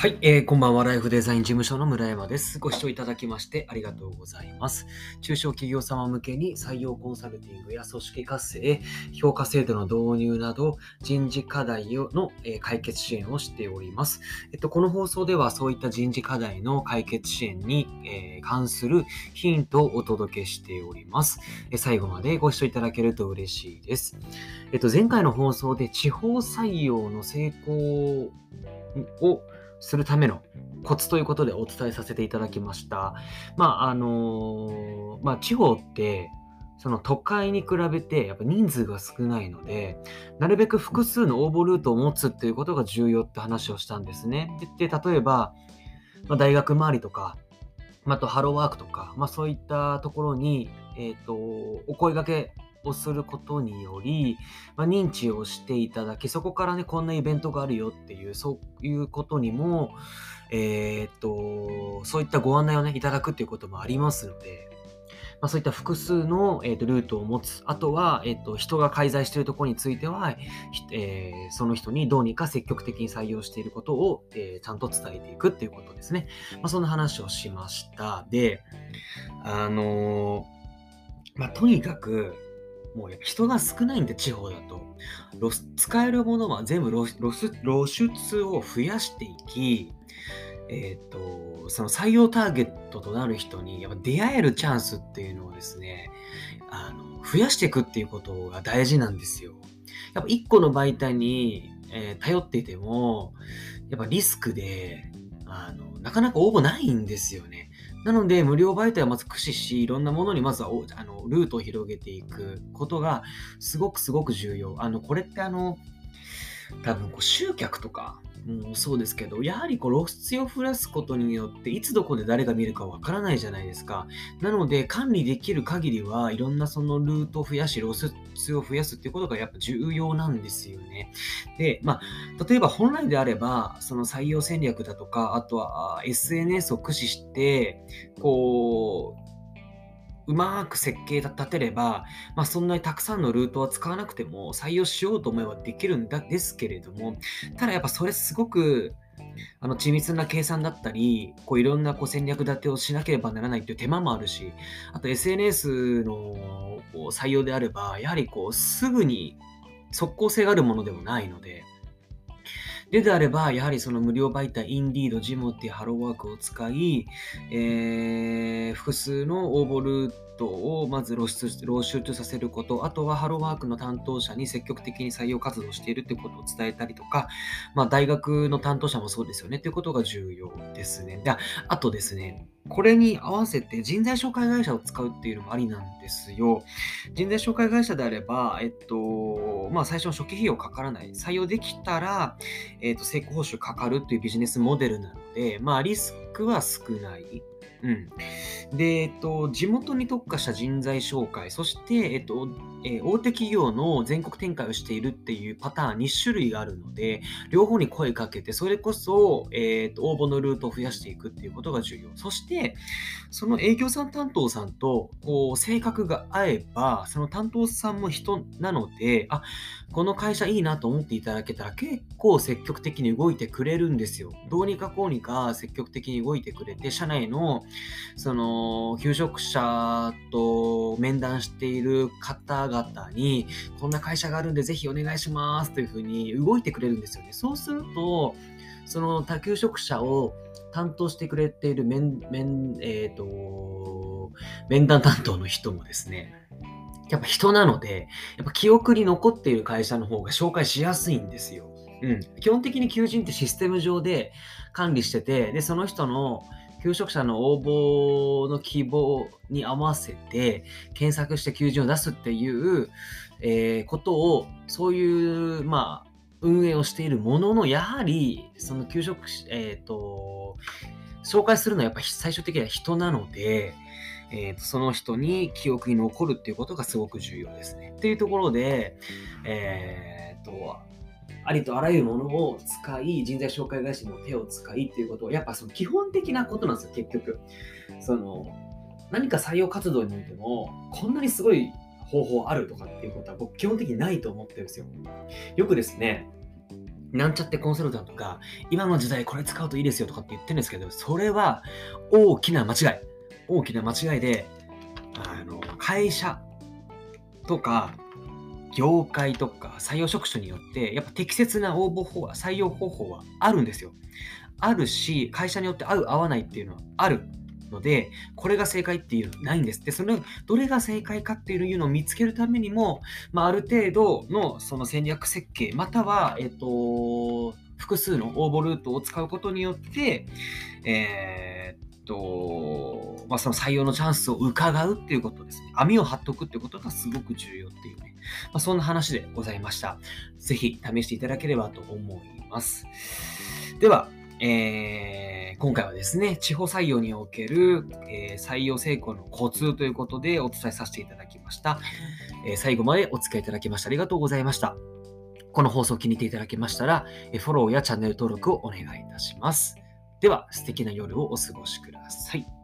はい、えー、こんばんは。ライフデザイン事務所の村山です。ご視聴いただきましてありがとうございます。中小企業様向けに採用コンサルティングや組織活性、評価制度の導入など人事課題の、え、解決支援をしております。えっと、この放送ではそういった人事課題の解決支援に、え、関するヒントをお届けしております。え最後までご視聴いただけると嬉しいです。えっと、前回の放送で地方採用の成功をするためのコツということでお伝えさせていただきました。まあ、あのまあ、地方って、その都会に比べてやっぱ人数が少ないので、なるべく複数の応募ルートを持つっていうことが重要って話をしたんですね。で、で例えば、まあ、大学周りとか、あとハローワークとか、まあ、そういったところに、えっ、ー、と、お声掛けをすることにより、まあ、認知をしていただき、そこからね、こんなイベントがあるよっていう、そういうことにも、えー、っと、そういったご案内をね、いただくっていうこともありますので、まあ、そういった複数の、えー、とルートを持つ。あとは、えー、と人が介在しているところについては、えー、その人にどうにか積極的に採用していることを、えー、ちゃんと伝えていくっていうことですね。まあ、そんな話をしました。で、あのまあ、とにかく、もう人が少ないんで、地方だと。ロス使えるものは全部露出を増やしていき、えっ、ー、と、その採用ターゲットとなる人にやっぱ出会えるチャンスっていうのをですね、あの増やしていくっていうことが大事なんですよ。やっぱ一個の媒体に、えー、頼っていても、やっぱリスクで、あの、なかなか応募ないんですよね。なので、無料媒体をまず駆使し、いろんなものにまずはあのルートを広げていくことが、すごくすごく重要。あの、これってあの、多分こう集客とかもそうですけど、やはりこう露出を増やすことによって、いつどこで誰が見るかわからないじゃないですか。なので、管理できる限りは、いろんなそのルートを増やし、露出を増やすっていうことがやっぱ重要なんですよね。で、まあ、例えば本来であれば、その採用戦略だとか、あとは SNS を駆使して、こう、うまく設計立てれば、まあ、そんなにたくさんのルートは使わなくても採用しようと思えばできるんだですけれども、ただやっぱそれすごくあの緻密な計算だったり、こういろんなこう戦略立てをしなければならないっていう手間もあるし、あと SNS の採用であれば、やはりこうすぐに即効性があるものでもないので、でであれば、やはりその無料媒体、インディード、ジモっていうハローワークを使い、えー、複数の応募ルートをまず露出、露出させること、あとはハローワークの担当者に積極的に採用活動しているということを伝えたりとか、まあ、大学の担当者もそうですよねということが重要ですね。であとですね、これに合わせて人材紹介会社を使うっていうのもありなんですよ。人材紹介会社であれば、えっと、まあ最初の初期費用かからない。採用できたら、えっと、成功報酬かかるっていうビジネスモデルなので、まあリスクは少ない。うん。で、えっと、地元に特化した人材紹介、そして、えっと、えー、大手企業の全国展開をしているっていうパターン2種類があるので、両方に声かけて、それこそ、えっと、応募のルートを増やしていくっていうことが重要。そして、その営業さん担当さんと、こう、性格が合えば、その担当さんも人なので、あ、この会社いいなと思っていただけたら、結構積極的に動いてくれるんですよ。どうにかこうにか積極的に動いてくれて、社内の、その、求職者と面談している方々に、こんな会社があるんでぜひお願いしますというふうに動いてくれるんですよね。そうすると、その他求職者を担当してくれている面、面、えっ、ー、と、面談担当の人もですね、やっぱ人なので、やっぱ記憶に残っている会社の方が紹介しやすいんですよ。うん。基本的に求人ってシステム上で管理してて、で、その人の求職者の応募の希望に合わせて検索して求人を出すっていう、えー、ことを、そういう、まあ、運営をしているものの、やはり、その求職、えっ、ー、と、紹介するのはやっぱ最終的には人なので、えーと、その人に記憶に残るっていうことがすごく重要ですね。っていうところで、えっ、ー、と、ありとあらゆるものを使い、人材紹介会社の手を使いっていうことは、やっぱその基本的なことなんですよ、結局。その、何か採用活動においても、こんなにすごい方法あるとかっていうことは僕基本的にないと思ってるんですよ。よくですね、なんちゃってコンサルタントが、今の時代これ使うといいですよとかって言ってるんですけど、それは大きな間違い。大きな間違いで、あの、会社とか、業界とか採用職種によって、やっぱ適切な応募法は、採用方法はあるんですよ。あるし、会社によって合う合わないっていうのはあるので、これが正解っていうのはないんです。で、その、どれが正解かっていうのを見つけるためにも、まあ、ある程度のその戦略設計、または、えっと、複数の応募ルートを使うことによって、えー、っと、まあ、その採用のチャンスを伺うっていうことですね。網を張っとくっていうことがすごく重要っていうね。まあ、そんな話でございました。ぜひ試していただければと思います。では、えー、今回はですね、地方採用における、えー、採用成功のコツということでお伝えさせていただきました。えー、最後までお付き合いいただきましてありがとうございました。この放送を気に入っていただけましたら、えフォローやチャンネル登録をお願いいたします。では、素敵な夜をお過ごしください。